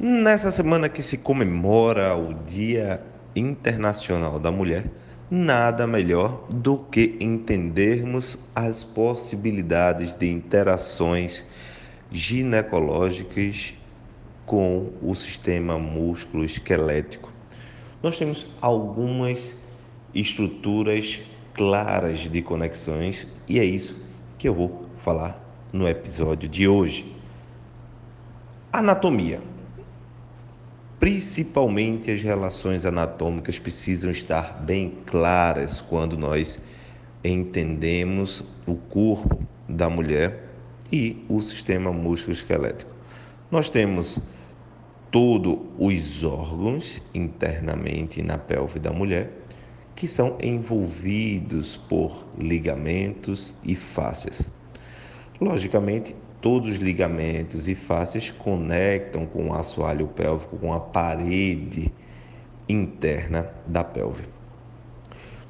Nessa semana que se comemora o Dia Internacional da Mulher, nada melhor do que entendermos as possibilidades de interações ginecológicas com o sistema músculo-esquelético. Nós temos algumas estruturas claras de conexões e é isso que eu vou falar no episódio de hoje. Anatomia. Principalmente as relações anatômicas precisam estar bem claras quando nós entendemos o corpo da mulher e o sistema músculo-esquelético. Nós temos todos os órgãos internamente na pelve da mulher que são envolvidos por ligamentos e fáscias. Logicamente, Todos os ligamentos e fáscias conectam com o assoalho pélvico, com a parede interna da pelve.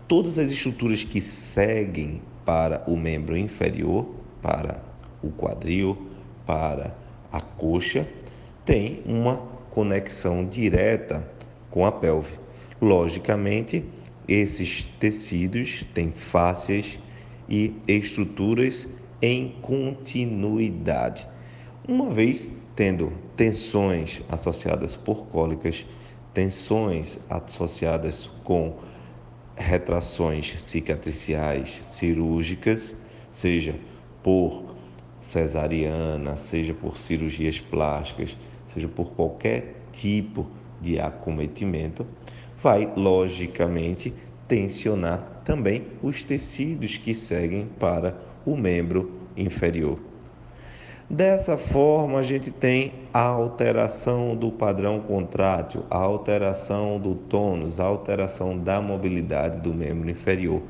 Todas as estruturas que seguem para o membro inferior, para o quadril, para a coxa, têm uma conexão direta com a pelve. Logicamente, esses tecidos têm fáscias e estruturas em continuidade. Uma vez tendo tensões associadas por cólicas, tensões associadas com retrações cicatriciais cirúrgicas, seja por cesariana, seja por cirurgias plásticas, seja por qualquer tipo de acometimento, vai logicamente tensionar também os tecidos que seguem para o membro inferior. Dessa forma, a gente tem a alteração do padrão contrátil, a alteração do tônus, a alteração da mobilidade do membro inferior.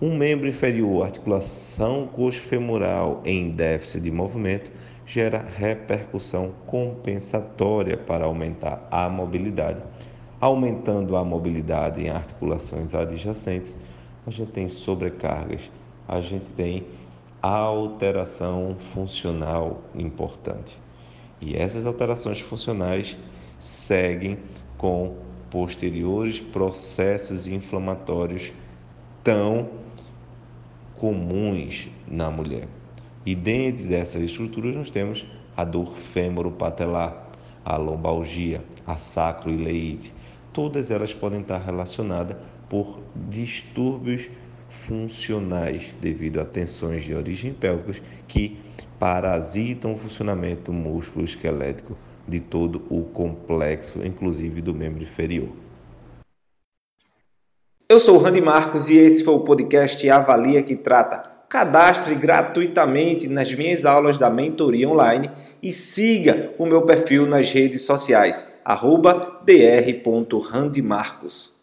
Um membro inferior, articulação coxo-femoral em déficit de movimento, gera repercussão compensatória para aumentar a mobilidade. Aumentando a mobilidade em articulações adjacentes, a gente tem sobrecargas, a gente tem alteração funcional importante. E essas alterações funcionais seguem com posteriores processos inflamatórios tão comuns na mulher. E dentro dessas estruturas nós temos a dor fêmoro-patelar, a lombalgia, a sacroileite. Todas elas podem estar relacionadas por distúrbios funcionais devido a tensões de origem pélvica que parasitam o funcionamento músculo esquelético de todo o complexo, inclusive do membro inferior. Eu sou o Randy Marcos e esse foi o podcast Avalia que trata. Cadastre gratuitamente nas minhas aulas da mentoria online e siga o meu perfil nas redes sociais, dr.randymarcos.